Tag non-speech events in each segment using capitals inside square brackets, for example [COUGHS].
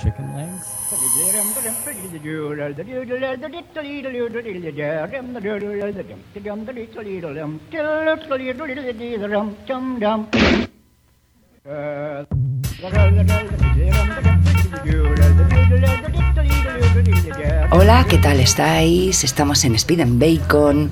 chicken legs. [LAUGHS] Hola, ¿qué tal estáis? Estamos en Speed and Bacon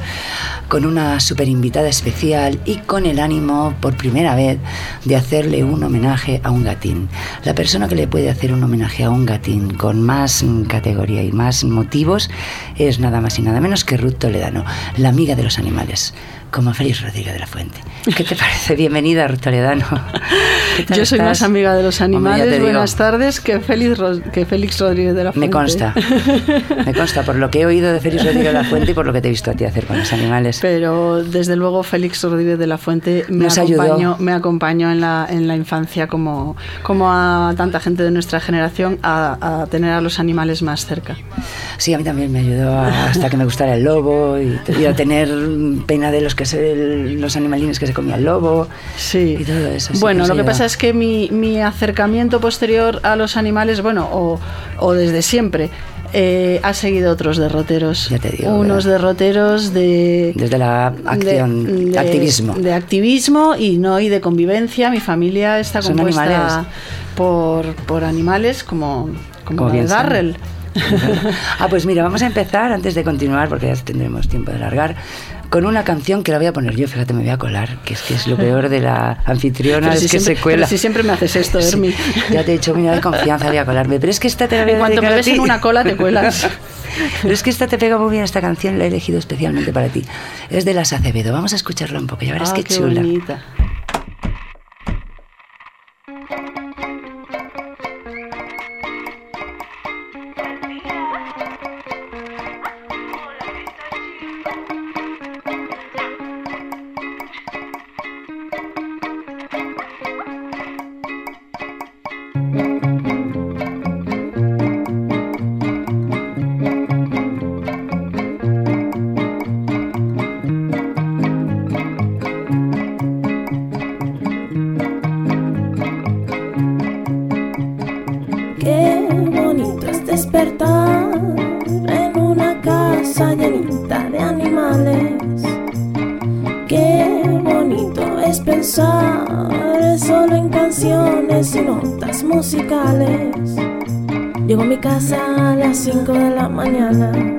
con una super invitada especial y con el ánimo por primera vez de hacerle un homenaje a un gatín. La persona que le puede hacer un homenaje a un gatín con más categoría y más motivos es nada más y nada menos que Ruth Toledano, la amiga de los animales como Félix Rodríguez de la Fuente. [LAUGHS] ¿Qué te parece? Bienvenida, Ruth Toledano. [LAUGHS] Yo soy más amiga de los animales. Buenas tardes que Félix, que Félix Rodríguez de la Fuente. Me consta. [LAUGHS] Me consta por lo que he oído de Félix Rodríguez de la Fuente y por lo que te he visto a ti hacer con los animales. Pero desde luego Félix Rodríguez de la Fuente me acompañó, me acompañó en la, en la infancia como, como a tanta gente de nuestra generación a, tener a los animales más cerca. Sí, a mí también me ayudó hasta que me gustara el lobo y, y a tener pena de los que los animalines que se comía el lobo sí. y todo eso. bueno, lo que pasa es que mi, mi, acercamiento posterior a los animales, bueno, o, o desde siempre, eh, ha seguido otros derroteros. Ya te digo, Unos derroteros de. Desde la acción, de, activismo. De activismo y no y de convivencia. Mi familia está compuesta por, por animales como, como, como Darrell. ah, pues mira, vamos a empezar antes de continuar, porque ya tendremos tiempo de largar, con una canción que la voy a poner yo, fíjate, me voy a colar, que es que es lo peor de la [LAUGHS] anfitriona, es que se cuela. si siempre me haces esto, Hermi. ya te he dicho, mira, de confianza voy a colarme, pero es que esta te la voy a En cuanto me ves en una cola, te cuelas. [LAUGHS] pero es que esta te pega muy bien, esta canción la he elegido especialmente para ti. Es de las Acevedo, vamos a escucharla un poco, ya verás ah, qué, chula. Bonita. Llego a mi casa a las 5 de la mañana.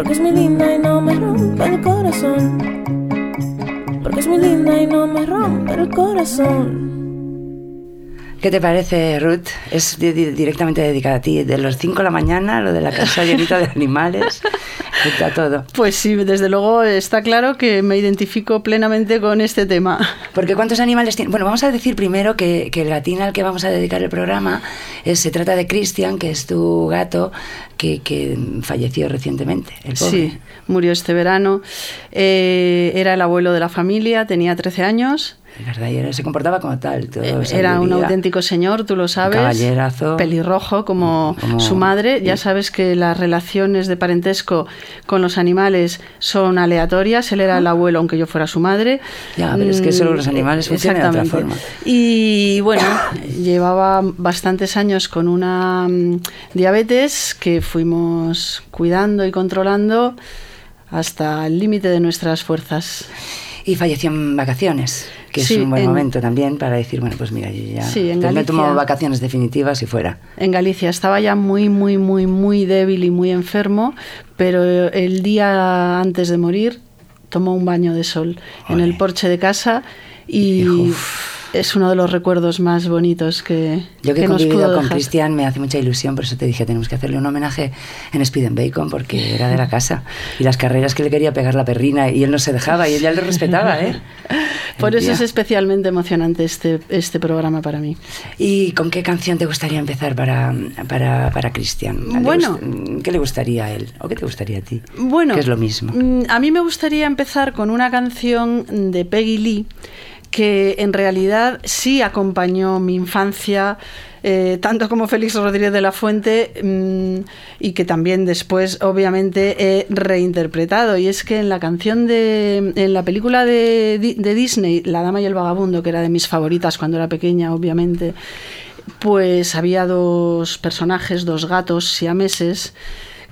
Porque es muy linda y no me rompe el corazón. Porque es muy linda y no me rompe el corazón. ¿Qué te parece, Ruth? Es directamente dedicada a ti. De los 5 de la mañana, lo de la casa llenita de animales, [LAUGHS] está todo. Pues sí, desde luego está claro que me identifico plenamente con este tema. Porque ¿cuántos animales tiene? Bueno, vamos a decir primero que, el gatín al que vamos a dedicar el programa se trata de Christian, que es tu gato, que, falleció recientemente. Sí, murió este verano. Eh, era el abuelo de la familia, tenía 13 años verdad, se comportaba como tal. Eh, era un auténtico señor, tú lo sabes. Caballerazo. Pelirrojo como, su madre. Ya sabes que las relaciones de parentesco con los animales son aleatorias. Él era el abuelo, aunque yo fuera su madre. Ya, pero es que solo los animales funcionan de otra forma. Y bueno, llevaba bastantes años con una mm, diabetes que fuimos cuidando y controlando hasta el límite de nuestras fuerzas. Y falleció en vacaciones que es un buen momento también para decir, bueno, pues mira, yo ya sí, me tomo vacaciones definitivas y fuera. En Galicia estaba ya muy, muy, muy, muy débil y muy enfermo, pero el día antes de morir tomó un baño de sol en el porche de casa y... es uno de los recuerdos más bonitos que, Yo que he que nos convivido con. Cristian me hace mucha ilusión, por eso te dije, tenemos que hacerle un homenaje en Speed and Bacon, porque era de la casa. Y las carreras que le quería pegar la perrina, y él no se dejaba, y ella le respetaba, ¿eh? Por eso es especialmente emocionante este, este programa para mí. ¿Y con qué canción te gustaría empezar para, para, para Cristian? ¿Le Bueno. ¿Qué le gustaría a él? ¿O qué te gustaría a ti? Bueno, Que es lo mismo. mm, A mí me gustaría empezar con una canción de Peggy Lee que en realidad sí acompañó mi infancia, eh, tanto como Félix Rodríguez de la Fuente, mm, y que también después, obviamente, he reinterpretado. Y es que en la canción de. en la película de, de Disney, La Dama y el Vagabundo, que era de mis favoritas cuando era pequeña, obviamente, pues había dos personajes, dos gatos siameses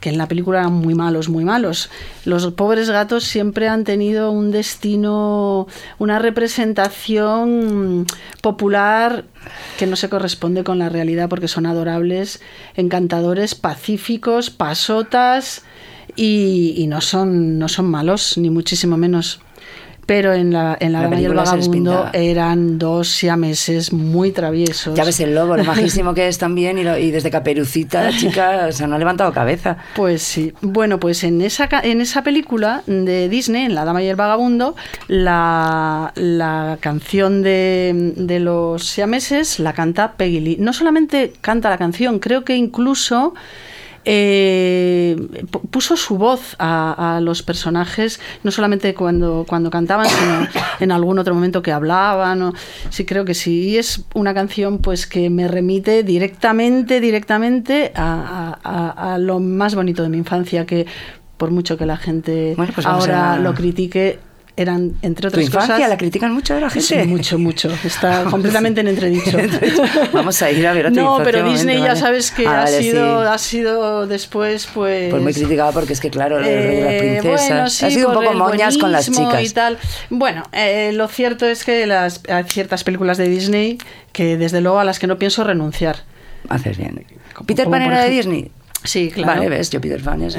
que en la película eran muy malos, muy malos. Los pobres gatos siempre han tenido un destino, una representación popular que no se corresponde con la realidad porque son adorables, encantadores, pacíficos, pasotas y, no, son, no son malos, ni muchísimo menos. Pero en la, en la, La Dama y el se Vagabundo eran dos siameses muy traviesos. Ya ves el lobo, lo [LAUGHS] majísimo que es también, y, lo- y desde Caperucita, la chica, o sea, no ha levantado cabeza. Pues sí. Bueno, pues en esa, en esa película de Disney, en La Dama y el Vagabundo, la, la canción de, de los siameses la canta Peggy Lee. No solamente canta la canción, creo que incluso eh, pu- puso su voz a, a los personajes, no solamente cuando, cuando cantaban, sino [COUGHS] en algún otro momento que hablaban. o- sí, creo que sí. Y es una canción pues que me remite directamente, directamente a, a- a- a lo más bonito de mi infancia, que por mucho que la gente Bueno, pues ahora a- lo critique, eran, entre ¿Tu otras infancia cosas... la critican mucho de la gente? Sí, mucho, mucho. Está [LAUGHS] completamente en entredicho. [LAUGHS] Vamos a ir a ver a tu No, pero Disney momento, ya ¿vale? sabes que Ah, ha, vale, sido, sí. ha sido después, pues... Pues muy criticada porque es que, claro, lo de las Eh, princesas. bueno, sí, ha sido un poco el moñas con las chicas. Y tal. Bueno, eh, lo cierto es que las, hay ciertas películas de Disney que desde luego a las que no pienso renunciar. Haces bien. ¿Peter Pan era de Disney? Sí, claro. Vale, ves, yo Peter Pan es...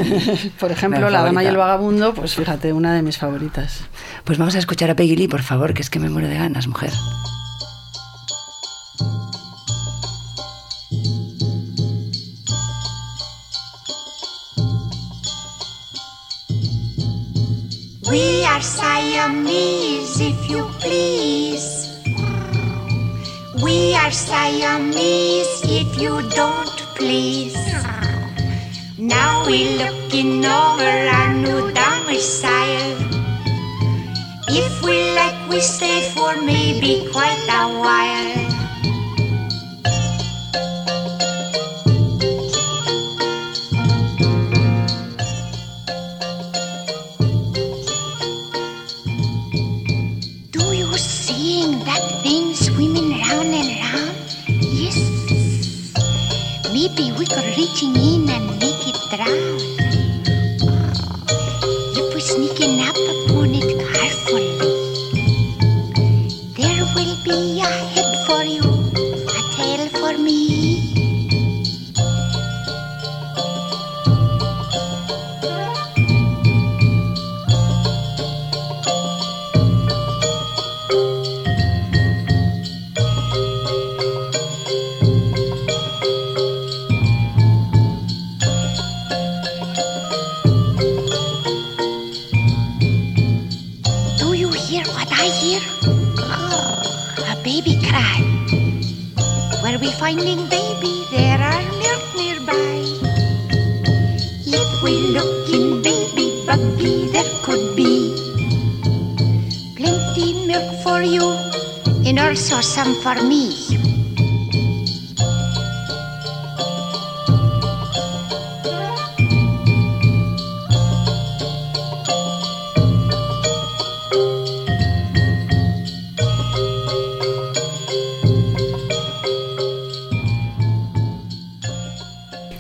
[LAUGHS] Por ejemplo, La Dama y el. Vagabundo, pues fíjate, una de mis favoritas. Pues vamos a escuchar a Peggy Lee, por favor, que es que me muero de ganas, mujer. We are Siamese, if you please. We are Siamese, if you don't please. Now we're looking over our new domicile. If we like, we stay for maybe quite a while. Do you milk for you and also some for me.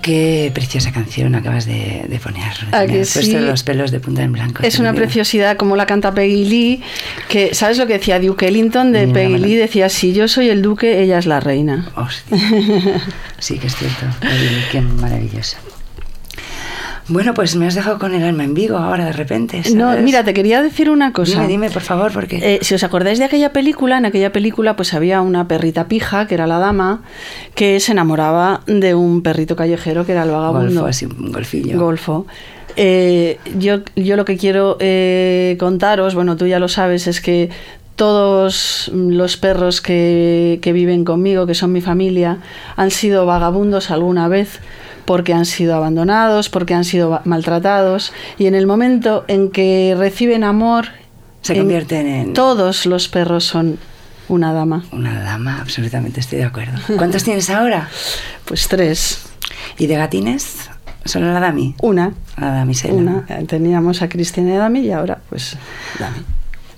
Qué preciosa canción acabas de, de poner. ¿A Me que has puesto sí? los pelos de punta en blanco. Es una preciosidad como la canta Peggy Lee, que ¿sabes lo que decía Duke Ellington de Peggy. Lee? Decía, si yo soy el duque, ella es la reina. Hostia. [LAUGHS] Sí, que es cierto. Qué maravillosa. Bueno, pues me has dejado con el alma en vivo ahora de repente. No, mira, te quería decir una cosa. Dime, dime, por favor, porque... Eh, si os acordáis de aquella película, en aquella película pues había una perrita pija, que era la dama, que se enamoraba de un perrito callejero, que era el vagabundo. Golfo, así, un golfillo. Golfo. Eh, yo, yo lo que quiero eh, contaros, bueno, tú ya lo sabes, es que todos los perros que, que viven conmigo, que son mi familia, han sido vagabundos alguna vez porque han sido abandonados, porque han sido maltratados y en el momento en que reciben amor, Se en- convierten en todos los perros son una dama. una dama, absolutamente estoy de acuerdo. ¿Cuántos tienes ahora? [LAUGHS] Pues tres. ¿Y de gatines? Solo la Dami. Una. La damisela. Una. Eh, Teníamos a Cristina y a Dami y ahora pues Dami.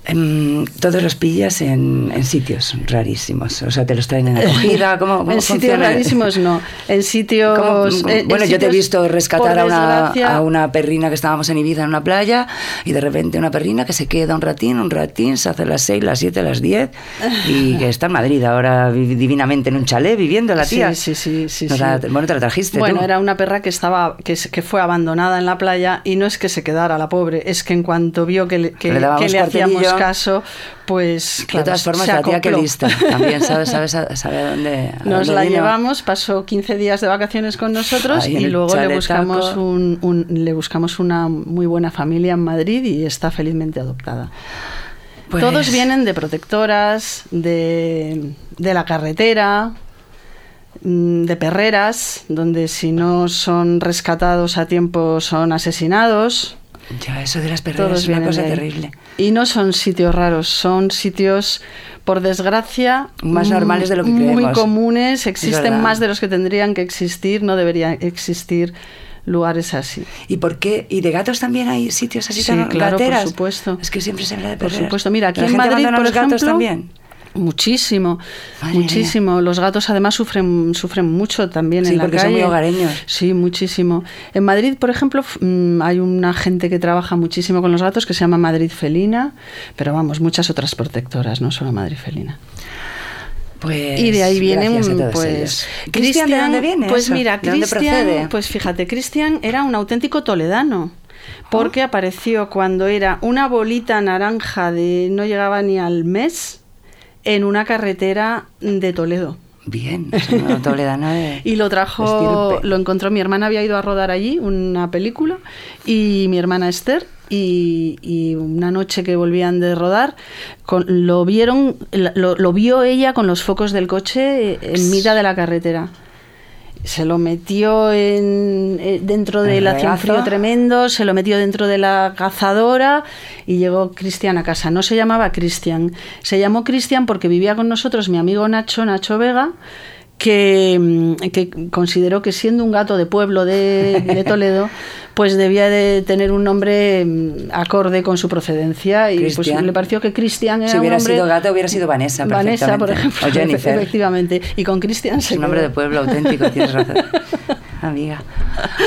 Em, todos los pillas en, en sitios rarísimos. O sea, te los traen en acogida. [LAUGHS] ¿Cómo, cómo en sitios rarísimos no. En sitios. ¿Cómo- en- en bueno, yo te he visto rescatar a una, a una perrina que estábamos en Ibiza en una playa y de repente una perrina que se queda un ratín, un ratín, se hace las 6, las 7, las 10 y [LAUGHS] que está en Madrid ahora vi- divinamente en un chalet viviendo la tía. Sí, sí, sí. sí, bueno, te la trajiste Bueno, tú. era una perra que estaba que, que fue abandonada en la playa y no es que se quedara la pobre, es que en cuanto vio que le, que, Le que le hacíamos caso, pues de claro, todas formas, se la tía que lista. También sabe, sabe, sabe, a dónde. a Nos dónde la vino. llevamos, pasó 15 días de vacaciones con nosotros Ahí y luego le buscamos, un, un- le buscamos una muy buena familia en Madrid y está felizmente adoptada. Pues- Todos vienen de protectoras, de, de la carretera, mm, de perreras, donde si no son rescatados a tiempo son asesinados. Ya, eso de las perreras es una cosa terrible. Y no son sitios raros, son sitios, por desgracia, Más mm, normales de lo que Muy creemos. comunes, existen más de los que tendrían que existir, no deberían existir lugares así. ¿Y por qué? ¿Y de gatos también hay sitios así Sí, tan claro, por gateras? supuesto. Es que siempre se habla de Por perreras. supuesto, mira, aquí ¿La en gente Madrid, por los gatos ejemplo, también? Muchísimo, Madre muchísimo. Los gatos además sufren, sufren mucho también Sí, en la porque calle. son muy hogareños. Sí, muchísimo. En Madrid, por ejemplo, mm, hay una gente que trabaja muchísimo con los gatos que se llama Madrid Felina, pero vamos, muchas otras protectoras, no solo Madrid Felina. Pues, y de ahí viene gracias a un, todos pues. Cristian, ¿de dónde viene Pues eso? mira, ¿De dónde Cristian, pues fíjate, Cristian era un auténtico toledano. Porque Ah. apareció cuando era una bolita naranja de no llegaba ni al mes en una carretera de Toledo. Bien, una [LAUGHS] toledana de... Y lo trajo, estirpe. lo encontró, mi hermana había ido a rodar allí una película y mi hermana Esther y, y una noche que volvían de rodar con- lo vieron, lo, lo vio ella con los focos del coche en mitad de la carretera. Se lo metió en, eh, dentro El del hacía un frío tremendo, se lo metió dentro de la cazadora y llegó Cristian a casa. No se llamaba Cristian, se llamó Cristian porque vivía con nosotros mi amigo Nacho, Nacho Vega, que, mm, que consideró que siendo un gato de pueblo de, de Toledo, [LAUGHS] pues debía de tener un nombre mm, acorde con su procedencia y pues le pareció que Cristian era Si hubiera un sido gato, hubiera sido Vanessa, Vanessa, por ejemplo, O [LAUGHS] Jennifer. efectivamente. Y con Cristian Es un nombre de pueblo auténtico, tienes razón. [LAUGHS] Amiga.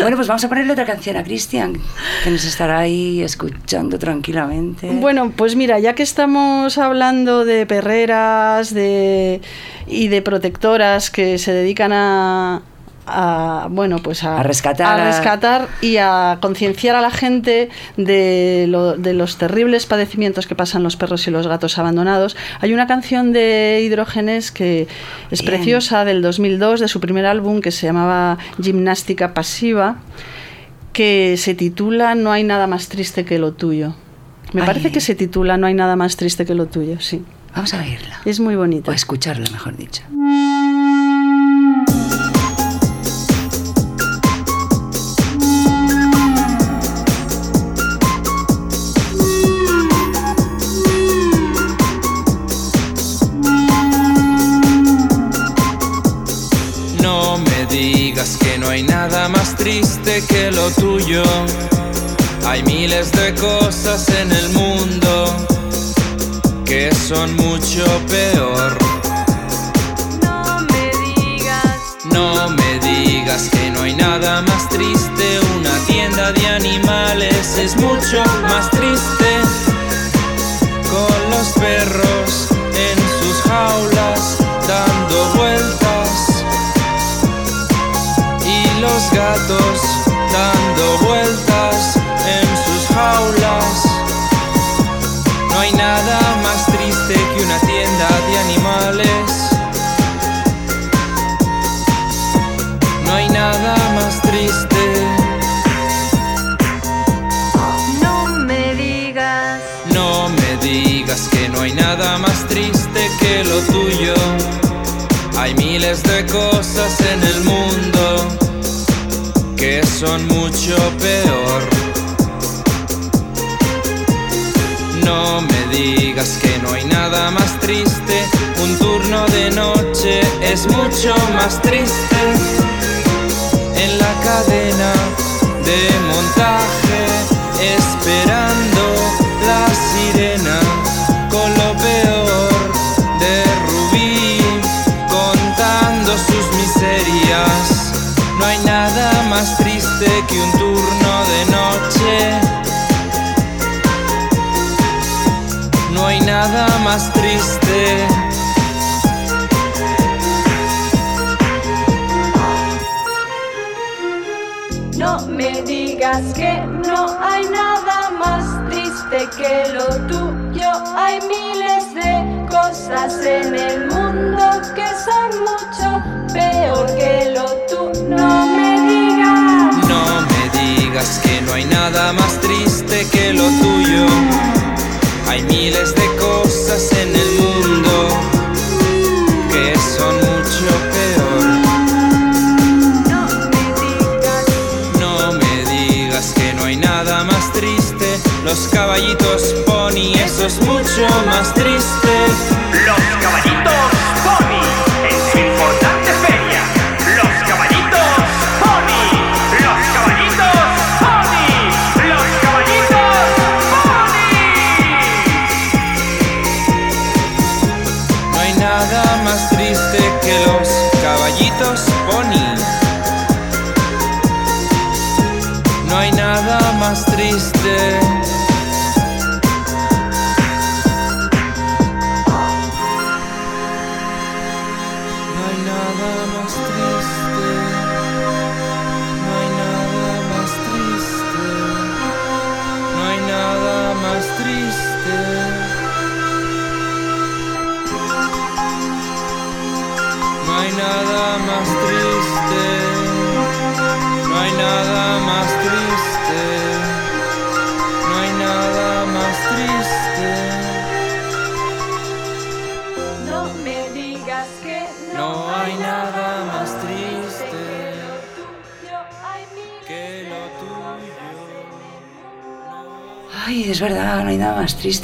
Bueno, pues vamos a ponerle otra canción a Cristian, que nos estará ahí escuchando tranquilamente. Bueno, pues mira, ya que estamos hablando de perreras de, y de protectoras que se dedican a, a, bueno, pues a, A rescatar a a- rescatar y a concienciar a la gente de, lo- de los terribles padecimientos que pasan los perros y los gatos abandonados. Hay una canción de Hidrógenes que es Bien. preciosa del 2002 de su primer álbum que se llamaba Gimnástica Pasiva que se titula No hay nada más triste que lo tuyo. Me Ay. parece que se titula No hay nada más triste que lo tuyo, sí. Vamos a oírla. Es muy bonita. O escucharla, mejor dicho. Hay nada más triste que lo tuyo. Hay miles de cosas en el mundo que son mucho peor. No me digas, No me digas que no hay nada más triste. Una tienda de animales es mucho más triste. Con los perros nada más triste. Un turno de noche es mucho más triste. En la cadena de montaje, esperando la sirena con lo peor de Rubí, contando sus miserias. No hay nada más triste que un turno nada más triste. No me digas que no hay nada más triste que lo tuyo. Hay miles de cosas en el mundo que son mucho peor que lo tuyo. No me digas. No me digas que no hay nada más triste que lo tuyo. Hay miles de cosas en el mundo que son mucho peor. No me digas. No me digas que no hay nada más triste. Los caballitos pony, eso es mucho más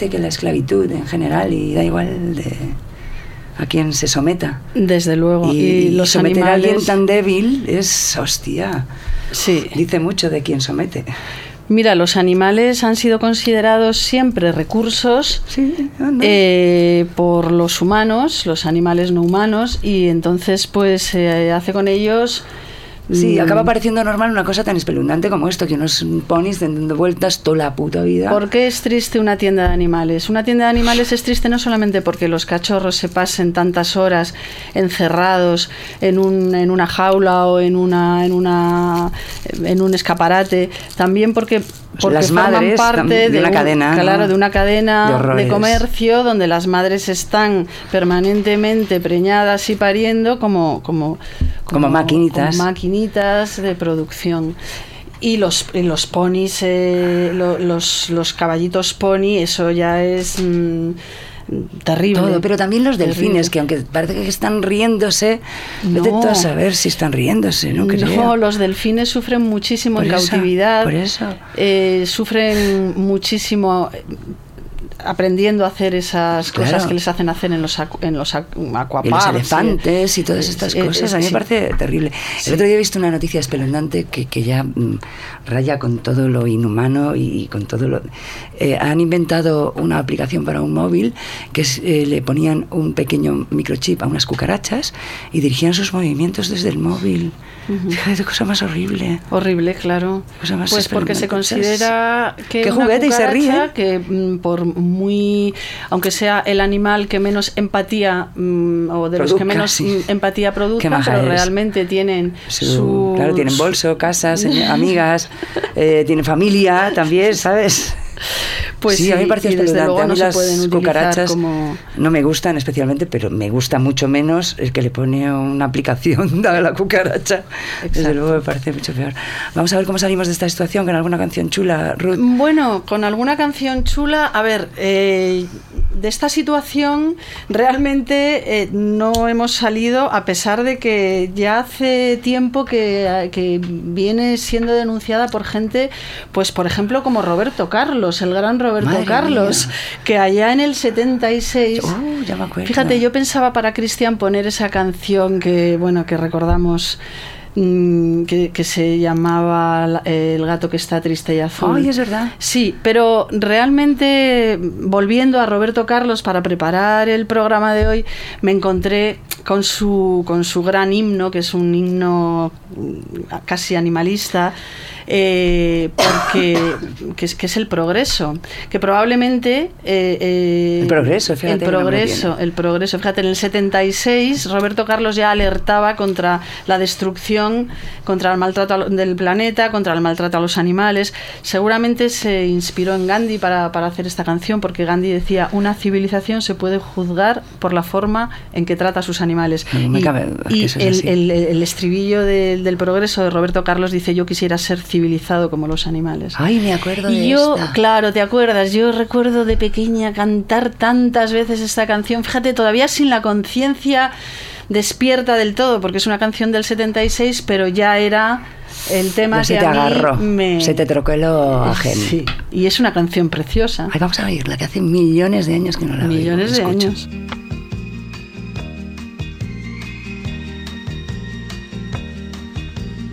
triste que la esclavitud en general y da igual de a quién se someta. Desde luego. Y, Y, los someter a alguien animales. tan débil es hostia. Sí. Dice mucho de quién somete. Mira, los animales han sido considerados siempre recursos Sí, eh, por los humanos, los animales no humanos, y entonces pues se hace con ellos. Sí, mm, acaba pareciendo normal una cosa tan espeluznante como esto, que unos ponis den dando vueltas toda la puta vida. ¿Por qué es triste una tienda de animales? Una tienda de animales es triste no solamente porque los cachorros se pasen tantas horas encerrados en, un, en una jaula o en una, en una en un escaparate, también porque porque Las forman madres parte tam- de una un- cadena, ¿no? claro, de una De cadena de, horrores. comercio donde las madres están permanentemente preñadas y pariendo como como Como maquinitas. como maquinitas de producción. Y los, y los ponis, eh, lo- los, los caballitos pony, eso ya es mm, terrible. Todo, pero también los Terrible. delfines, que aunque parece que están riéndose, vete No. tú a saber si están riéndose, no creo. No, los delfines sufren muchísimo Por en eso, cautividad. por eso. Eh, sufren muchísimo aprendiendo a hacer esas Claro. cosas que les hacen hacer en los, en los Y los elefantes y todas estas eh, cosas, a mí me sí. parece terrible. Sí. El otro día he visto una noticia espeluznante que, que ya mm, raya con todo lo inhumano y, con todo lo... eh, han inventado una aplicación para un móvil que es, eh, le ponían un pequeño microchip a unas cucarachas y dirigían sus movimientos desde el móvil. Fíjate, [LAUGHS] cosa más horrible. Horrible, claro. Cosa más Pues porque se considera que una juguete y se ríe. que mm, por muy aunque sea el animal que menos empatía mm, o de los que menos sí. [LAUGHS] empatía produzca, pero realmente tienen Su- su, claro, tienen bolso, casa, señor- [LAUGHS] amigas, eh, tienen familia también, ¿sabes? [LAUGHS] Pues sí, a mí me desde espeluznante. A mí no las cucarachas como- no me gustan especialmente, pero me gusta mucho menos el que le pone una aplicación [LAUGHS] a la cucaracha. Desde Exacto. luego me parece mucho peor. Vamos a ver cómo salimos de esta situación con alguna canción chula, Ruth. Bueno, con alguna canción chula, a ver, eh, de esta situación realmente eh, no hemos salido, a pesar de que ya hace tiempo que, que viene siendo denunciada por gente, pues por ejemplo como Roberto Carlos, el gran Roberto Madre Carlos, mía. que allá en el 76... Oh, ya me acuerdo. Fíjate, yo pensaba para Cristian poner esa canción que, bueno, que recordamos mm, que, que se llamaba La- El gato que está triste y azul. Ay, es verdad. Sí, pero realmente volviendo a Roberto Carlos para preparar el programa de hoy, me encontré con su, con su gran himno, que es un himno mm, casi animalista, eh, porque [COUGHS] que es, que es el progreso, que probablemente eh, eh, El progreso, fíjate el progreso, el progreso. Fíjate, en el 76 Roberto Carlos ya alertaba contra la destrucción, contra el maltrato del planeta, contra el maltrato a los animales. Seguramente se inspiró en Gandhi para, para hacer esta canción, porque Gandhi decía, una civilización se puede juzgar por la forma en que trata a sus animales. No me y cabe el, el- el estribillo del- del progreso de Roberto Carlos dice, yo quisiera ser como los animales. Ay, me acuerdo de Y yo, esta. claro, ¿te acuerdas? Yo recuerdo de pequeña cantar tantas veces esta canción, fíjate, todavía sin la conciencia despierta del todo, porque es una canción del 76, pero ya era el tema se que te a mí agarró, me... se te trocó el ajeno. Sí, y es una canción preciosa. Ay, vamos a oírla, que hace millones de años que no la oigo. Millones de años.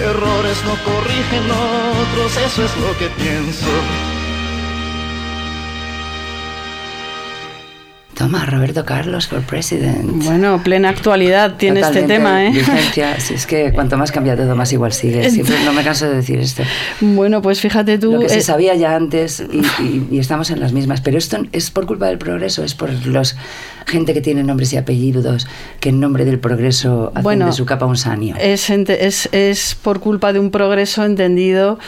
Errores no corrigen otros, eso es lo que pienso. Toma, Roberto Carlos for president. Bueno, plena actualidad tiene este tema, ¿eh? vigencia. Si es que cuanto más cambia todo, más igual sigue. Siempre no me canso de decir esto. Bueno, pues fíjate tú. Lo que se eh, sabía ya antes y, y- y estamos en las mismas. Pero esto es por culpa del progreso, es por los gente que tiene nombres y apellidos que en nombre del progreso hacen Bueno, de su capa un sanio. Es, es, es por culpa de un progreso entendido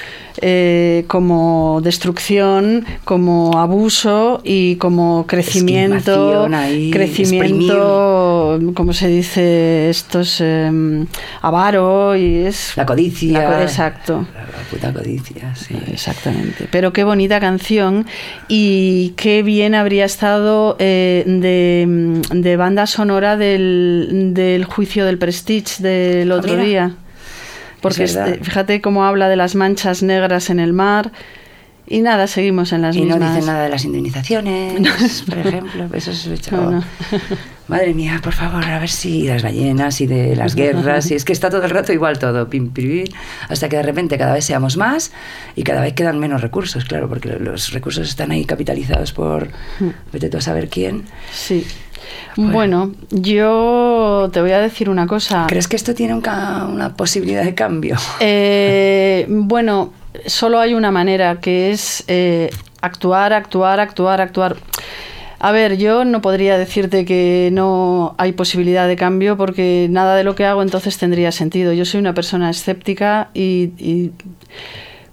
eh, como destrucción, como abuso y como crecimiento, Ahí, crecimiento, como se dice, estos eh, avaro y es La codicia. La exacto. La, la puta codicia, sí. Exactamente. Pero qué bonita canción y qué bien habría estado eh, de, de banda sonora del, del juicio del Prestige del Ah, otro día. Porque Es este- fíjate cómo habla de las manchas negras en el mar y nada, seguimos en las Y mismas. no dicen nada de las indemnizaciones, [LAUGHS] por ejemplo. Eso es echado. No, no. [LAUGHS] Madre mía, por favor, a ver si las ballenas y de las guerras. Y es que está todo el rato igual todo, pim, hasta que de repente cada vez seamos más y cada vez quedan menos recursos, claro, porque los recursos están ahí capitalizados por vete tú a saber quién. Sí. Bueno. Bueno, yo te voy a decir una cosa. ¿Crees que esto tiene un una posibilidad de cambio? Eh, [LAUGHS] bueno, solo hay una manera, que es eh, actuar, actuar, actuar, actuar. A ver, yo no podría decirte que no hay posibilidad de cambio porque nada de lo que hago entonces tendría sentido. Yo soy una persona escéptica y, y,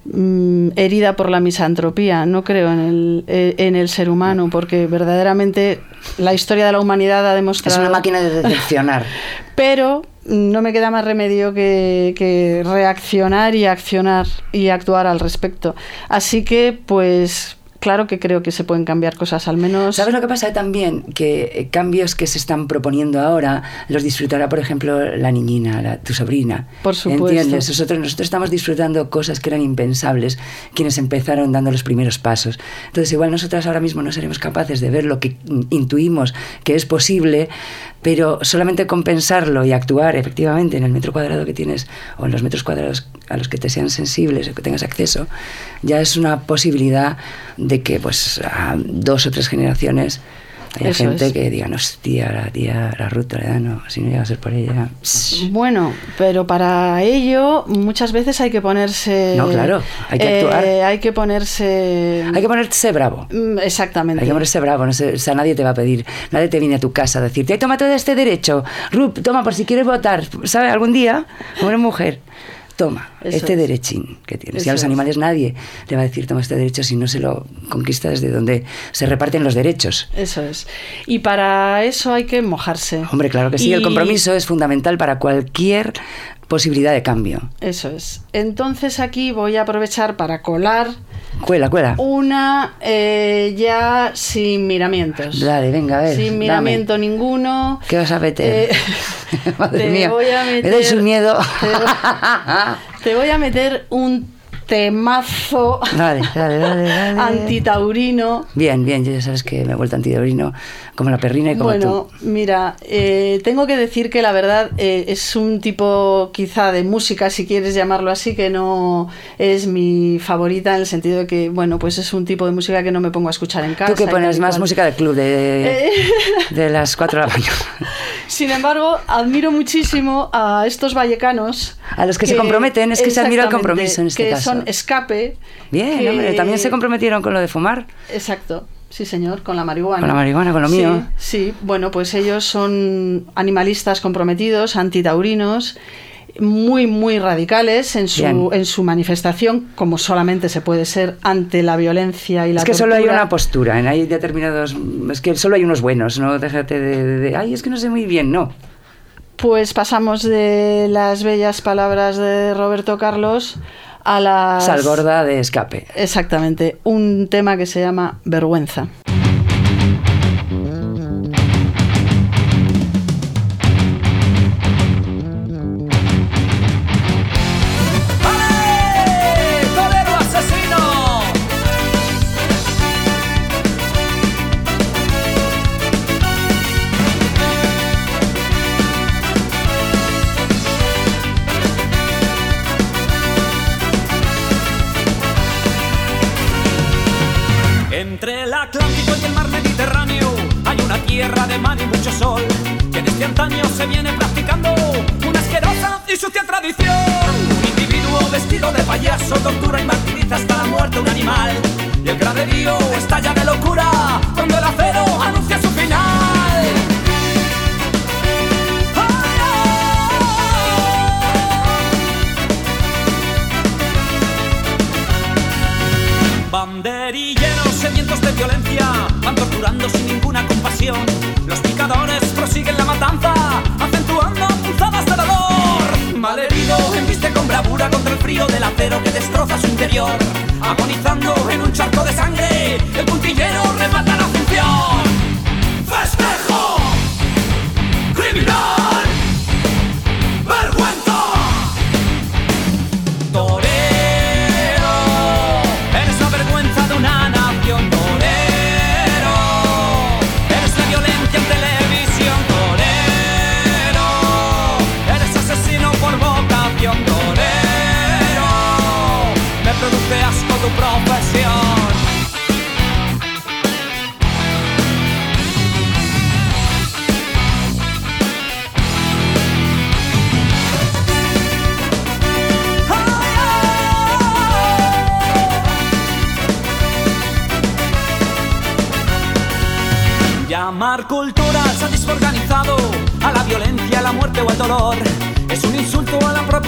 mm, herida por la misantropía. No creo en el, eh, en el ser humano porque verdaderamente la historia de la humanidad ha Es demostrado... una máquina de decepcionar. [LAUGHS] Pero no me queda más remedio que, que reaccionar y accionar y actuar al respecto. Así que, pues, claro que creo que se pueden cambiar cosas, al menos. ¿Sabes lo que pasa también? Que eh, cambios que se están proponiendo ahora los disfrutará, por ejemplo, la niñina, la- tu sobrina. Por supuesto. ¿Entiendes? Nosotros, nosotros estamos disfrutando cosas que eran impensables quienes empezaron dando los primeros pasos. Entonces, igual nosotras ahora mismo no seremos capaces de ver lo que mm, intuimos que es posible, pero solamente con pensarlo y actuar efectivamente en el metro cuadrado que tienes o en los metros cuadrados a los que te sean sensibles o que tengas acceso, ya es una posibilidad de que pues a dos o tres generaciones haya Eso gente es. que diga, hostia, la tía, la ruta, ya no, si no llega a ser por ella. pss". Bueno, pero para ello muchas veces hay que ponerse. No, claro, hay que eh, actuar. Hay que ponerse. Hay que ponerse bravo. Mm, Exactamente. Hay que ponerse bravo, no sé, o sea, nadie te va a pedir, nadie te viene a tu casa a decirte, "Ay, toma todo este derecho, Rup, toma por si quieres votar, ¿sabes? Algún día, como eres mujer, toma Eso este es. derechín que tienes. Y a Eso los es. animales nadie le va a decir, toma este derecho si no se lo conquista desde donde se reparten los derechos. Eso es. Y para eso hay que mojarse. Hombre, claro que sí, el compromiso es fundamental para cualquier posibilidad de cambio. Eso es. Entonces aquí voy a aprovechar para colar Cuela, cuela. una eh, ya sin miramientos. Dale, venga, a ver. sin dame. miramiento ninguno. ¿Qué vas a meter? Eh, [LAUGHS] Madre te mía. voy a Me meter- dais un miedo. Te, te voy a meter un temazo dale, dale, dale, [LAUGHS] antitaurino. Bien, bien, yo ya sabes que me he vuelto antidaurino como la perrina y como Bueno, tú. mira, eh, tengo que decir que la verdad eh, es un tipo quizá de música, si quieres llamarlo así, que no es mi favorita en el sentido de que, bueno, pues es un tipo de música que no me pongo a escuchar en casa. Tú que pones más cual. música del club de, Eh. de las 4 de la mañana. [LAUGHS] Sin embargo, admiro muchísimo a estos vallecanos. A los que se comprometen, es que se admira el compromiso en este que caso. son escape. Bien, que- hombre, también se comprometieron con lo de fumar. Exacto, sí señor, con la marihuana. Con la marihuana, con lo Sí, mío. Sí, bueno, pues ellos son animalistas comprometidos, antitaurinos, muy, muy radicales en su, Bien. en su manifestación, como solamente se puede ser ante la violencia y la es que solo hay tortura. una postura, en hay determinados... Es que solo hay unos buenos, no déjate de, de- de, Ay, es que no sé muy bien, no. Pues pasamos de las bellas palabras de Roberto Carlos a las... Sal gorda de escape. Exactamente, un tema que se llama Vergüenza.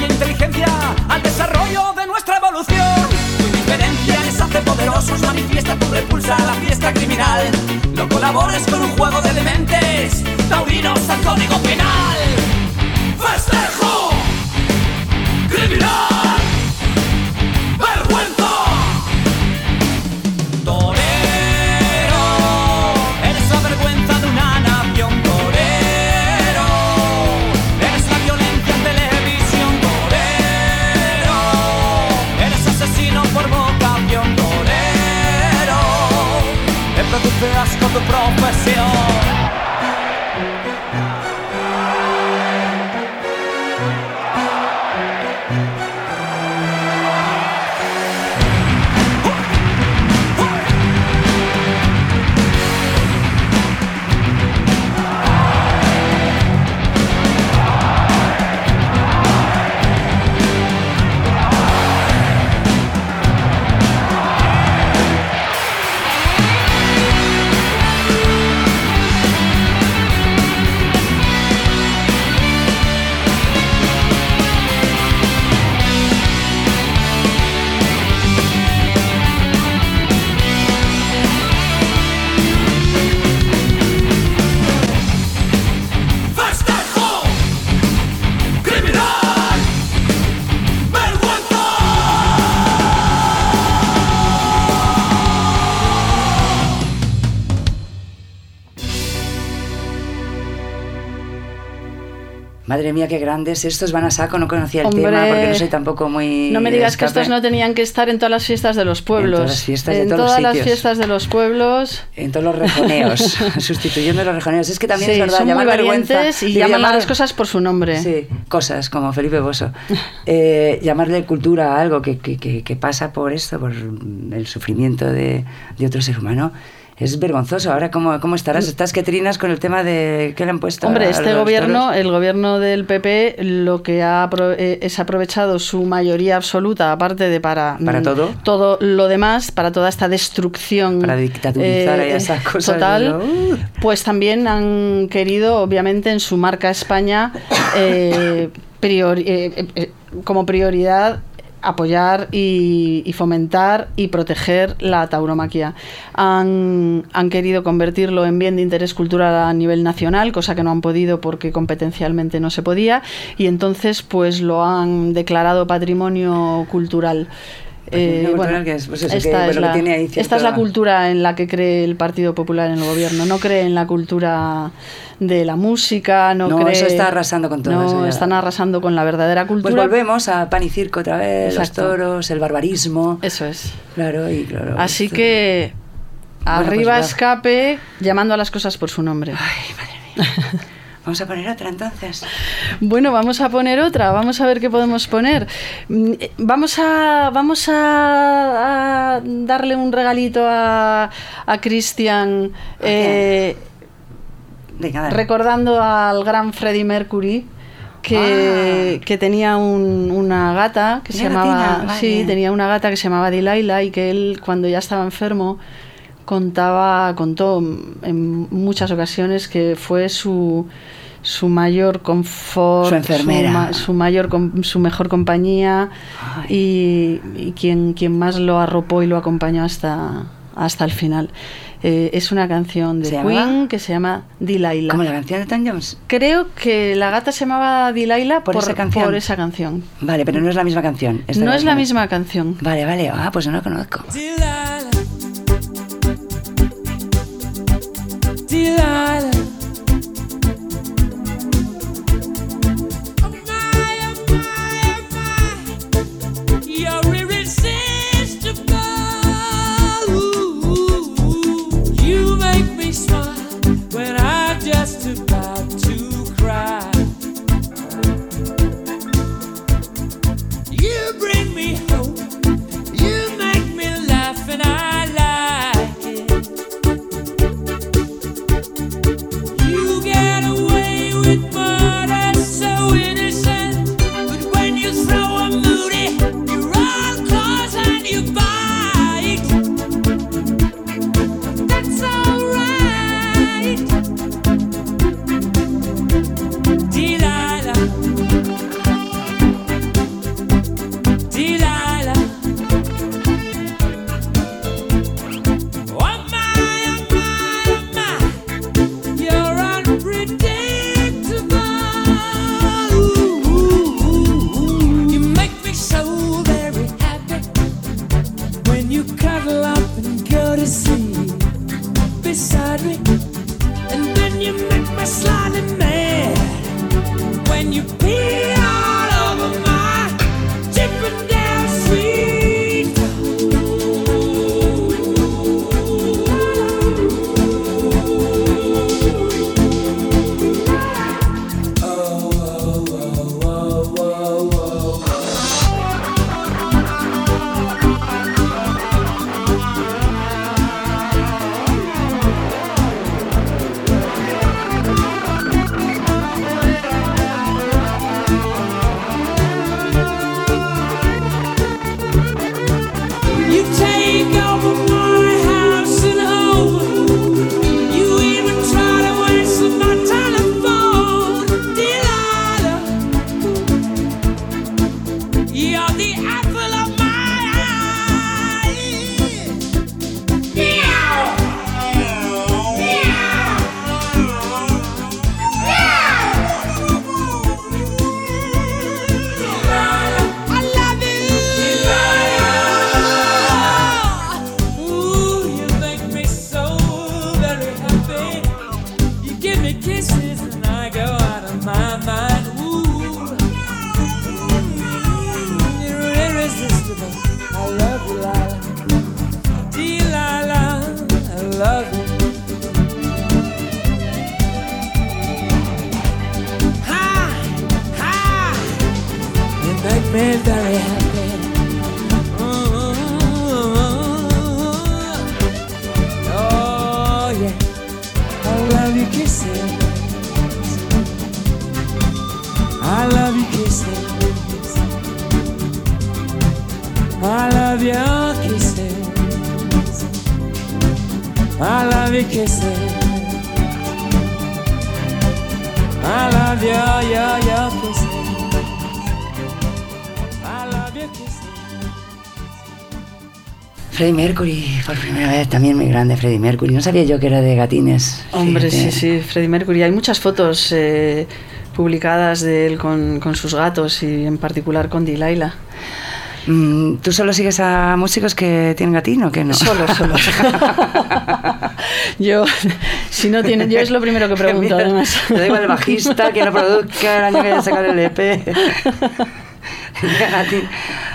Propia inteligencia, al desarrollo de nuestra evolución. Tu indiferencia les hace poderosos, manifiesta tu repulsa a la fiesta criminal. No colabores con un juego de dementes, taurinos al código penal. ¡Festejo! ¡Criminal! the prophet. Madre mía, qué grandes. Estos van a saco, no conocía el Hombre, tema porque no soy tampoco muy. No me digas que estos no tenían que estar en todas las fiestas de los pueblos. todas las fiestas de En todos los todas las fiestas de los pueblos. En todos los rejoneos, [LAUGHS] [LAUGHS] sustituyendo los rejoneos. Es que también Sí, es verdad, son muy llamar vergüenza. y llaman a llamar- las cosas por su nombre. Sí, cosas como Felipe Bosso. [LAUGHS] Eh, llamarle cultura a algo que, que- que- que pasa por esto, por el sufrimiento de, de otro ser humano, es vergonzoso. Ahora, ¿cómo, cómo estarás? ¿Estás que trinas con el tema de qué le han puesto? Hombre, a este gobierno, toros? el gobierno del PP, lo que ha eh, es aprovechado su mayoría absoluta, aparte de para ¿Para mm, todo? todo lo demás, para toda esta destrucción Para dictaturizar ahí esas cosas, total, ¿no? Pues también han querido, obviamente, en su marca España, eh, priori- eh, eh, eh, como prioridad apoyar y, fomentar y proteger la tauromaquia. Han, han querido convertirlo en bien de interés cultural a nivel nacional, cosa que no han podido porque competencialmente no se podía, y entonces pues lo han declarado patrimonio cultural. Patrimonio cultural, que es, pues eso, que, esta, es bueno, que la, tiene ahí esta es la cultura en la que cree el Partido Popular en el gobierno. No cree en la cultura de la música, no, No, cree... eso está arrasando con todo, No, están arrasando con la verdadera Pues cultura. volvemos a pan y circo otra vez, Exacto. los toros, el barbarismo. Eso es. Claro, y claro. Así esto- que Bueno, arriba pues escape llamando a las cosas por su nombre. Ay, madre mía. [LAUGHS] Vamos a poner otra entonces. Bueno, vamos a poner otra, vamos a ver qué podemos poner. Mm, eh, Vamos a, vamos a, a darle un regalito a, a Cristian. eh, recordando al gran Freddie Mercury. Que, Ah. que tenía un- una gata que se llamaba gatina, sí tenía una gata que se llamaba Delilah y que él cuando ya estaba enfermo contaba contó en muchas ocasiones que fue su su mayor confort Su enfermera. ma- su mayor su mejor compañía y, y quien quien más lo arropó y lo acompañó hasta hasta el final Eh, es una canción de ¿Se Queen llamaba? que se llama Delilah Como la canción de Tom Jones. Creo que la gata se llamaba Delilah ¿Por por, esa canción? por esa canción. Vale, pero no es la misma canción. No es la misma canción. Vale, vale. Ah, pues no la conozco. Delilah. Delilah. Your kisses. I love your your your kisses. I love your kisses. Freddie Mercury, por primera vez, también muy grande Freddie Mercury. No sabía yo que era de gatines. Hombre, Fíjate. sí, sí, Freddie Mercury. Hay muchas fotos eh, publicadas de él con, con sus gatos y en particular con Delilah. Mm, ¿Tú solo sigues a músicos que tienen gatín o que no? Solo, solo. [LAUGHS] yo, [LAUGHS] si no tienen, yo es lo primero que [LAUGHS] pregunto, además. te igual el bajista, que no produzca, el año que sacado el EP. [LAUGHS]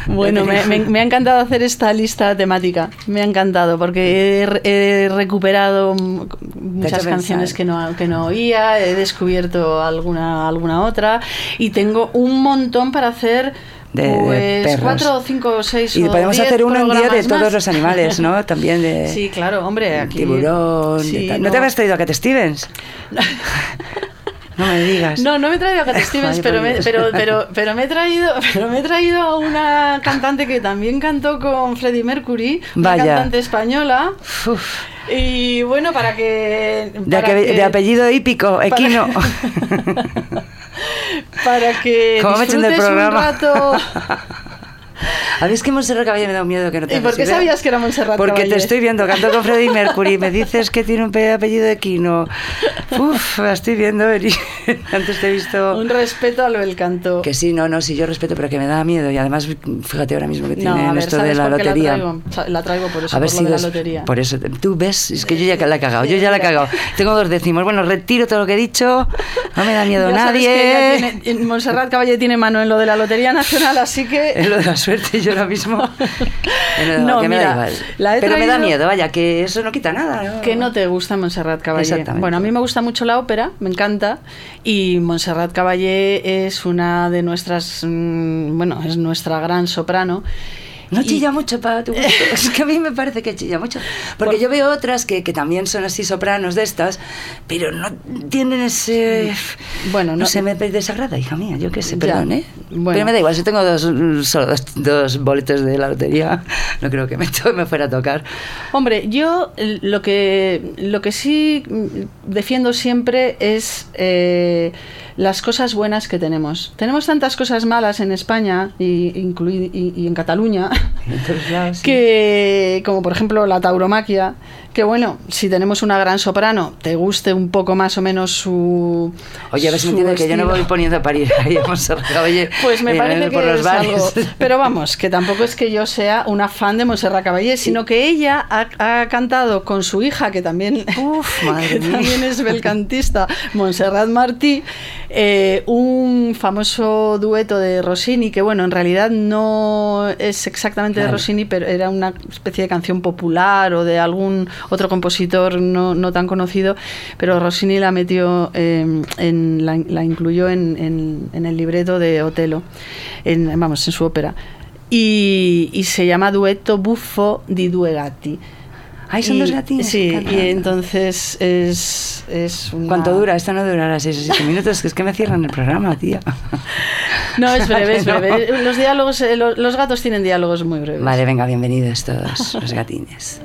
Bueno, me, me- me ha encantado hacer esta lista temática. Me ha encantado porque he, re- he recuperado muchas canciones que no, que no oía, he descubierto alguna, alguna otra y tengo un montón para hacer de, de Pues perros. cuatro cinco seis Y o podemos hacer uno un día de todos más. los animales, ¿no? [LAUGHS] También de Sí, claro, hombre, aquí... tiburón. Sí, de. ¿No, te habías traído a Cat Stevens? [LAUGHS] no me digas. No, no me he traído a Cat [LAUGHS] Stevens, Ay, pero me, pero, pero, pero me he traído, pero me he traído a una cantante que también cantó con Freddie Mercury, una Vaya. cantante española. Uf, Y bueno, para de, que- de apellido hípico, equino. Para que ¿Cómo me echan del disfrutes un programa? rato. [LAUGHS] A mí es que Montserrat Caballé me da un miedo que no te ¿Y por qué sabías que era Montserrat Porque Caballé? te estoy viendo, canto con Freddie Mercury, me dices que tiene un pe- apellido equino. Uf, la estoy viendo venir. [LAUGHS] Antes te he visto... Un respeto a lo del canto. Que sí, no, no, sí, yo respeto, pero que me da miedo. Y además, fíjate ahora mismo que no, ver, esto de ¿sabes la lotería. La traigo, la traigo por eso, A ver por si lo de la dos- lotería. Por eso, tú ves, es que yo ya la he cagado, yo ya la he cagado. Tengo dos décimos. Bueno, retiro todo lo que he dicho, no me da miedo Ya nadie. Montserrat Caballé tiene mano en lo de la Lotería Nacional, así que... [LAUGHS] Es lo de la suerte, yo ahora mismo. [LAUGHS] De- No, que me da igual. la he Pero me da miedo, vaya, que eso no quita nada. ¿no? Que no te gusta Montserrat Caballé. Exactamente. Bueno, a mí me gusta mucho la ópera, me encanta. Y Montserrat Caballé es una de nuestras. mm, Bueno, es nuestra gran soprano. No Y- chilla mucho para tu gusto. [LAUGHS] [LAUGHS] Es que a mí me parece que chilla mucho. Porque Por- yo veo otras que, que también son así sopranos de estas, pero no tienen ese. Bueno, no, no- se me desagrada, hija mía. Yo qué sé, Ya. perdón, ¿eh? Bueno. Pero me da igual, si tengo dos, solo dos, dos boletos de la lotería, [LAUGHS] no creo que me, me fuera a tocar. Hombre, yo lo que, lo que sí defiendo siempre es eh, las cosas buenas que tenemos. Tenemos tantas cosas malas en España y, y- y en Cataluña [LAUGHS] sí. que como por ejemplo la tauromaquia que bueno si tenemos una gran soprano te guste un poco más o menos su Oye, a ver si entiendes que yo no voy poniendo a parir ahí [LAUGHS] a Montserrat Caballé, pues me eh, parece por que los es algo. Pero vamos que tampoco es que yo sea una fan de Montserrat Caballé sino que ella ha, ha cantado con su hija que también Uf, [LAUGHS] madre que también es belcantista Montserrat Martí eh, un famoso dueto de Rossini que bueno en realidad no es exactamente de. Rossini pero era una especie de canción popular o de algún otro compositor no, no tan conocido pero Rossini la metió eh, en, la, la incluyó en, en- en el libreto de Otelo en, vamos en su ópera y, y se llama Duetto buffo di due gatti Ay, son Y- dos gatines. Sí, y entonces es, es una... ¿Cuánto dura? Esto no durará 6 o 7 minutos, que es que me cierran el programa, tía. [LAUGHS] No, es breve, es [LAUGHS] breve. Los diálogos, eh, lo- los, gatos tienen diálogos muy breves. Vale, venga, bienvenidos todos los gatines.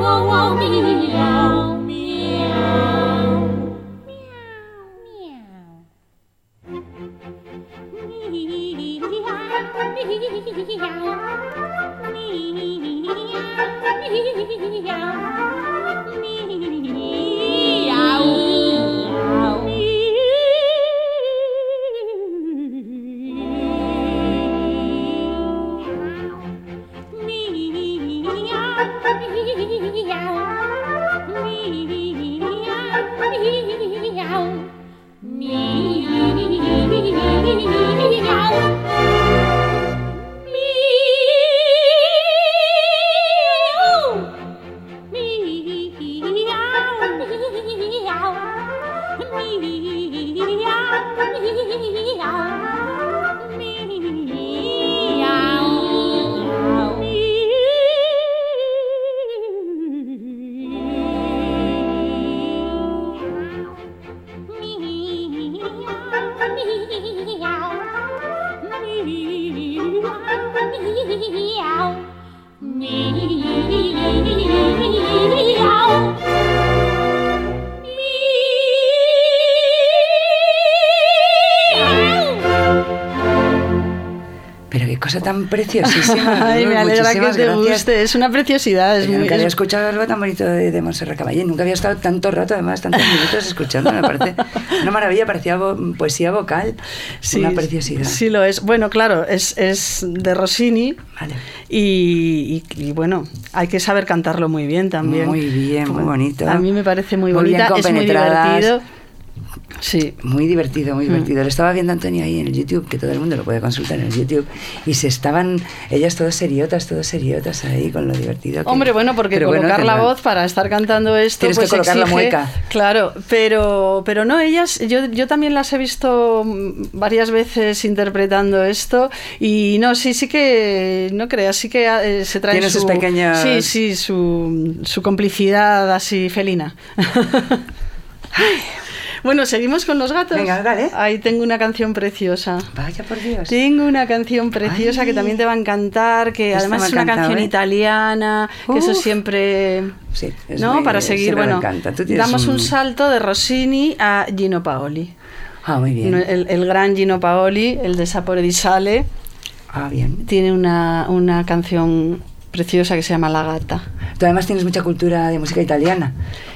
我望明了 Tan preciosísima. [LAUGHS] Ay, me alegra que te gracias. guste. Es una preciosidad. Es Yo muy, nunca había es- escuchado algo tan bonito de, de Montserrat Caballé. Nunca había estado tanto rato, además, tantos [LAUGHS] minutos escuchando. Me parece una maravilla, parecía vo- poesía vocal. Sí, una preciosidad. Sí lo es. Bueno, claro, es, es de Rossini Vale. y, y- y, bueno, hay que saber cantarlo muy bien también. Muy bien, muy bonito. A mí me parece muy, Muy bien bonita, es muy divertido. Sí. Muy divertido, Mm. muy divertido. Lo estaba viendo Antonio ahí en el YouTube, que todo el mundo lo puede consultar en el YouTube. Y se estaban, ellas todas seriotas, todas seriotas ahí con lo divertido. que- Hombre, bueno, porque Pero bueno, colocar la voz para estar cantando esto, Tienes que pues colocar la mueca. Claro, pero, pero no, ellas, yo, yo también las he visto mm, varias veces interpretando esto y no, sí, sí que, no creas, sí que eh, se traen Tiene su, sus pequeños- sí, sí, su, su complicidad así felina. [LAUGHS] Bueno, seguimos con los gatos. Venga, dale. Ahí tengo una canción preciosa. Vaya por Dios. Tengo una canción preciosa Ay. que también te va a encantar, que Esta además es una canción ¿eh? italiana, que eso siempre... Sí, es ¿No? muy- Para seguir, bueno, damos un... salto de Rossini a Gino Paoli. Ah, muy bien. El, el gran Gino Paoli, el de Sapore di Sale, Ah, bien. tiene una, una canción preciosa que se llama La Gata. Tú además tienes mucha cultura de música italiana.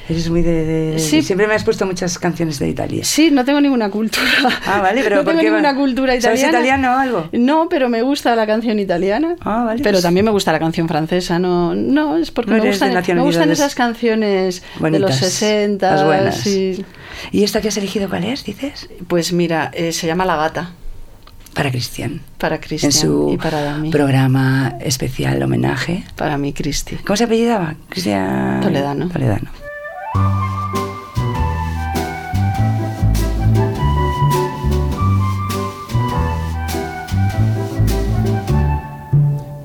Eres muy de... de- Sí. Siempre me has puesto muchas canciones de Italia. Sí, no tengo ninguna cultura. Ah, vale, pero [LAUGHS] no ¿por tengo qué ninguna cultura ¿Sabes italiana. italiano o algo? No, pero me gusta la canción italiana. Ah, vale, Pero pues- también me gusta la canción francesa. No, no es porque No me gustan, me gustan nacionalidades esas canciones de los Bonitas, 60. las buenas. ¿Y esta que has elegido cuál es, dices? Pues mira, eh, se llama La Gata Para Cristian. para Cristian En su y para Dami. programa especial homenaje. Para mí, Cristi. ¿Cómo se apellidaba? Cristian... Toledano. Toledano.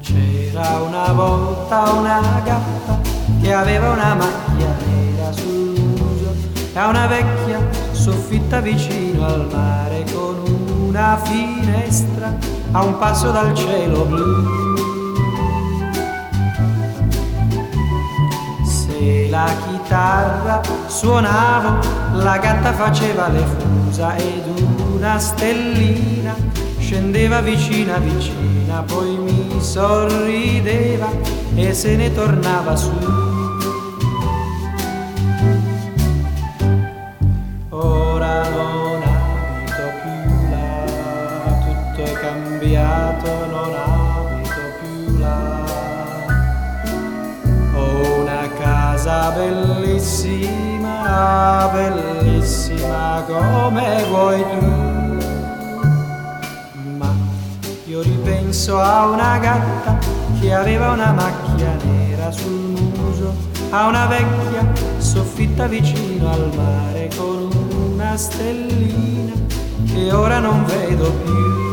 C'era una volta una gatta che aveva una macchia nera sul muso e una vecchia soffitta vicino al mare con una finestra a un passo dal cielo blu. La chitarra suonavo, la gatta faceva le fusa ed una stellina scendeva vicina vicina, poi mi sorrideva e se ne tornava su. Bellissima, come vuoi tu. Ma io ripenso a una gatta che aveva una macchia nera sul muso, a una vecchia soffitta vicino al mare con una stellina che ora non vedo più.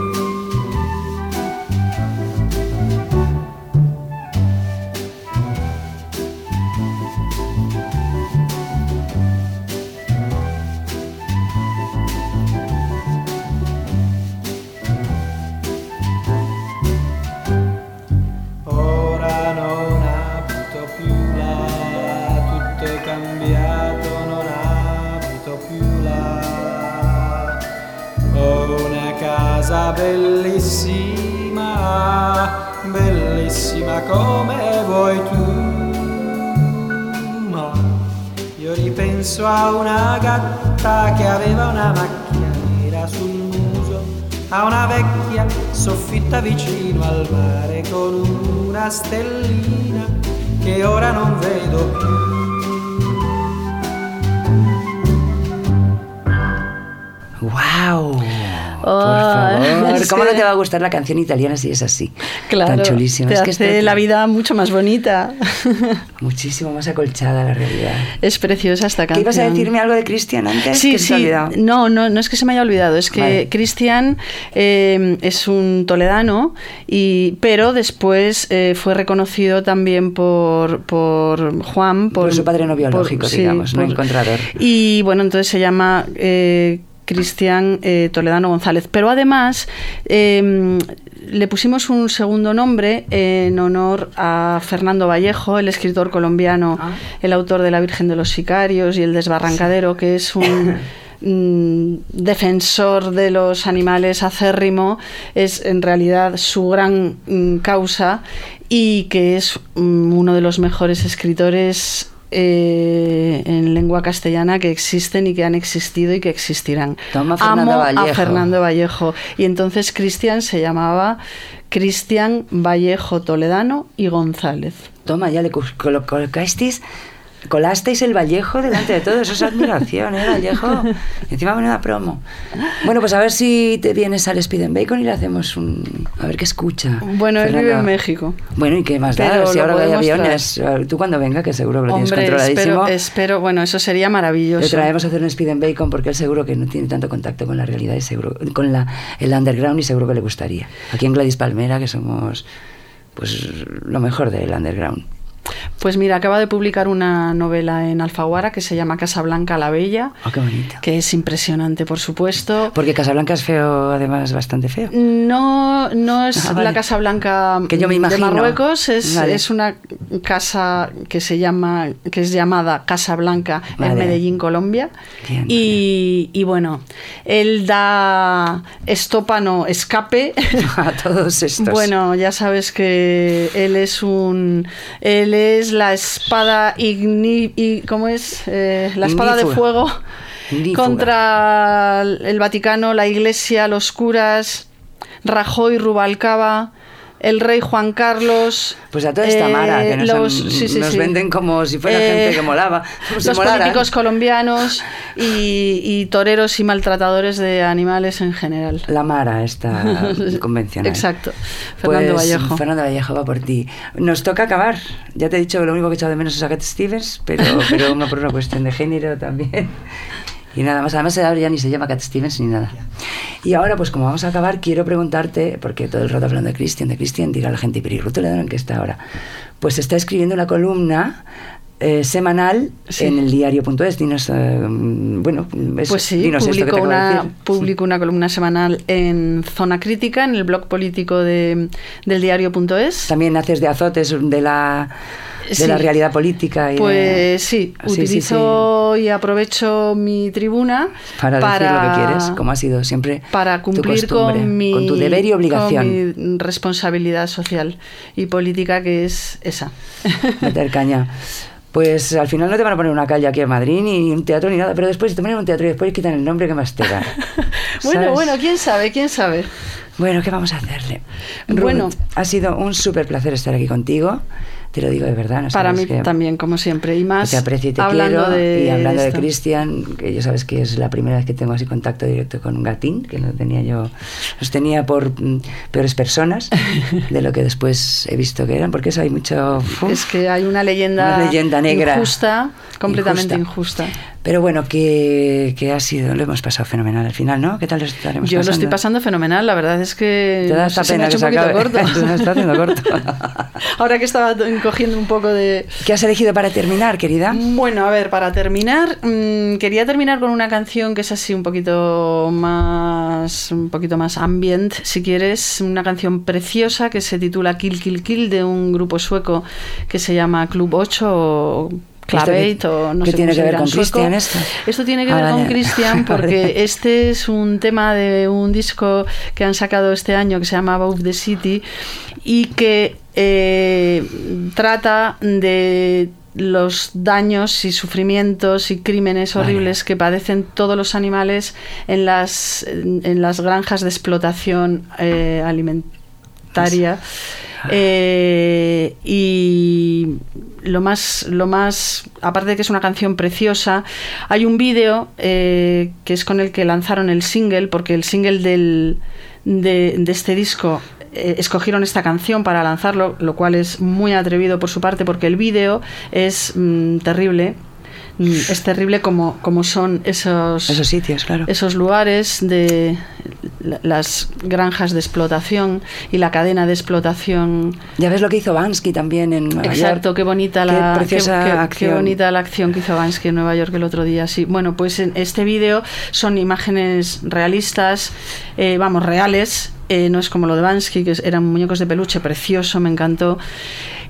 Soffitta vicino al mare con una stellina che ora non vedo più. Es ¿cómo no que- te va a gustar la canción italiana si es así? Claro, Tan chulísima. te Es que hace está la vida mucho más bonita. [LAUGHS] muchísimo más acolchada la realidad. es preciosa esta ¿Qué canción. ibas a decirme algo de Cristian antes? Sí, que se sí. olvidado? No, no, no es que se me haya olvidado, es que Vale. Cristian eh, es un toledano, y, pero después eh, fue reconocido también por, por Juan, por, Por su padre no biológico, digamos, no encontrador. Y bueno, entonces se llama eh, Cristian eh, Toledano González. Pero además eh, le pusimos un segundo nombre en honor a Fernando Vallejo, el escritor colombiano, Ah. el autor de La Virgen de los Sicarios y El Desbarrancadero, que es un [LAUGHS] mm, defensor de los animales acérrimo, es en realidad su gran mm, causa y que es mm, uno de los mejores escritores eh, en lengua castellana que existen y que han existido y que existirán. Toma, Fernando Amo Vallejo. a Fernando Vallejo. Y entonces Cristian se llamaba Cristian Vallejo Toledano y González. Toma, ya le colocasteis, colasteis el Vallejo delante de todos. Eso es admiración, ¿eh, Vallejo? Y [LAUGHS] encima menuda promo. Bueno, pues a ver si te vienes al Speed and Bacon y le hacemos un... A ver qué escucha. Bueno, él vive en México. Bueno, ¿y qué más da? Si ahora hay aviones. Tú cuando venga, que seguro que lo tienes Hombre, controladísimo. espero, espero, bueno, eso sería maravilloso. Le traemos a hacer un speed and bacon porque él seguro que no tiene tanto contacto con la realidad y seguro con la, el underground y seguro que le gustaría. Aquí en Gladys Palmera que somos pues lo mejor del underground. Pues mira, acaba de publicar una novela en Alfaguara que se llama Casa Blanca la Bella, Oh, qué bonito. que es impresionante, por supuesto. Porque Casablanca es feo, además bastante feo. No, no [LAUGHS] es Ah, vale. la Casa Blanca Que yo me de imagino. Marruecos, es, Vale. es una casa que se llama, que es llamada Casa Blanca Vale. en Medellín, Colombia. Bien, y, y bueno, él da estópano escape. [LAUGHS] A todos estos. Bueno, ya sabes que él es un. Él es la espada igni, y, ¿Cómo es? Eh, la espada de fuego contra el Vaticano, la Iglesia, los curas, Rajoy, Rubalcaba, el rey Juan Carlos. Pues a toda esta mara que nos, Eh, los- han- sí, sí, nos sí. venden como si fuera Eh, gente que molaba. Los molaran. políticos colombianos y, y toreros y maltratadores de animales en general. La Mara, esta [LAUGHS] convencional. Exacto. Fernando Pues, Vallejo. Fernando Vallejo va por ti. Nos toca acabar. Ya te he dicho que lo único que he echado de menos es a Cat Stevens, pero, pero no por una cuestión de género también. Y nada más, además ahora ya ni se llama Cat Stevens ni nada. Y ahora, pues como vamos a acabar, quiero preguntarte, porque todo el rato hablando de Cristian, de Cristian, diga la gente, pero ¿y Ruth en qué está ahora? Pues está escribiendo una columna eh, semanal Sí. en el diario.es. Dinos, eh, bueno, eso, Pues sí, dinos esto que publico de una, decir. publico una columna semanal en Zona Crítica, en el blog político de, del diario.es. También haces de azotes de la, de Sí. la realidad política. Y de- Pues sí, Sí, sí, utilizo y aprovecho mi tribuna para, decir lo que quieres, como ha sido siempre para cumplir con mi, con tu deber y obligación. con mi responsabilidad social y política que es esa. meter caña. [LAUGHS] Pues al final no te van a poner una calle aquí en Madrid, ni un teatro, ni nada, pero después te ponen un teatro y después quitan el nombre que más te da. [LAUGHS] bueno, bueno, quién sabe, quién sabe. Bueno, ¿qué vamos a hacerle? Bueno. Ha sido un súper placer estar aquí contigo. Te lo digo de verdad. ¿no Para mí que- también, como siempre, y que más te aprecio y te hablando quiero. de y hablando de. Cristian, que ya sabes que es la primera vez que tengo así contacto directo con un gatín, que no tenía yo, los tenía por mm, peores personas [LAUGHS] de lo que después he visto que eran, porque eso hay mucho... uf, Es que hay una leyenda, Una leyenda negra. injusta, completamente Injusta. injusta. Pero bueno, que, que ha sido, lo hemos pasado fenomenal al final, ¿no? ¿Qué tal lo estaremos Yo lo estoy pasando fenomenal, la verdad es que Te da no esta sé, se me pena ha que hecho se un corto. [LAUGHS] Se está haciendo corto. [LAUGHS] Ahora que estaba cogiendo un poco de... ¿Qué has elegido para terminar, querida? Bueno, a ver, para terminar, mm, quería terminar con una canción que es así un poquito más, un poquito más ambient, si quieres, una canción preciosa que se titula Kill Kill Kill de un grupo sueco que se llama Club 8 o Clavate ¿Esto qué- o no qué sé tiene que ver con. Christian esto? Esto tiene que Ah, ver con. Christian [LAUGHS] porque Vale. este es un tema de un disco que han sacado este año que se llama Above the City y que eh, trata de los daños y sufrimientos y crímenes Vale. horribles que padecen todos los animales en las, en las granjas de explotación eh, alimentaria. Eh, y lo más, lo más, aparte de que es una canción preciosa, hay un vídeo eh, que es con el que lanzaron el single, porque el single del, de, de este disco eh, escogieron esta canción para lanzarlo, lo cual es muy atrevido por su parte, porque el vídeo es mm, terrible Es terrible como, como son esos, Esos sitios, claro. esos lugares de la- las granjas de explotación y la cadena de explotación. Ya ves lo que hizo Bansky también en Nueva Exacto, York. qué bonita Qué la preciosa qué- qué- qué acción. bonita la acción que hizo Bansky en Nueva York el otro día. Sí, bueno, pues en este vídeo son imágenes realistas, eh, vamos, reales. eh, no es como lo de Bansky, que eran muñecos de peluche, precioso, me encantó.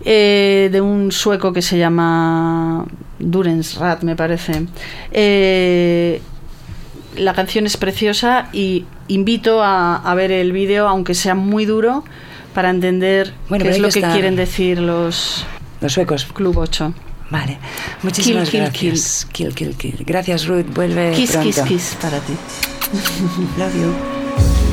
Eh, de un sueco que se llama Durens Rat, me parece. Eh, la canción es preciosa y invito a, a ver el vídeo, aunque sea muy duro, para entender Bueno, qué es lo que quieren decir los Los suecos. Club 8. Vale. Muchísimas Kill, kill, gracias. Kill, kill, kill. Gracias, Ruth. Vuelve Kiss, pronto. kiss, kiss para ti. Love you.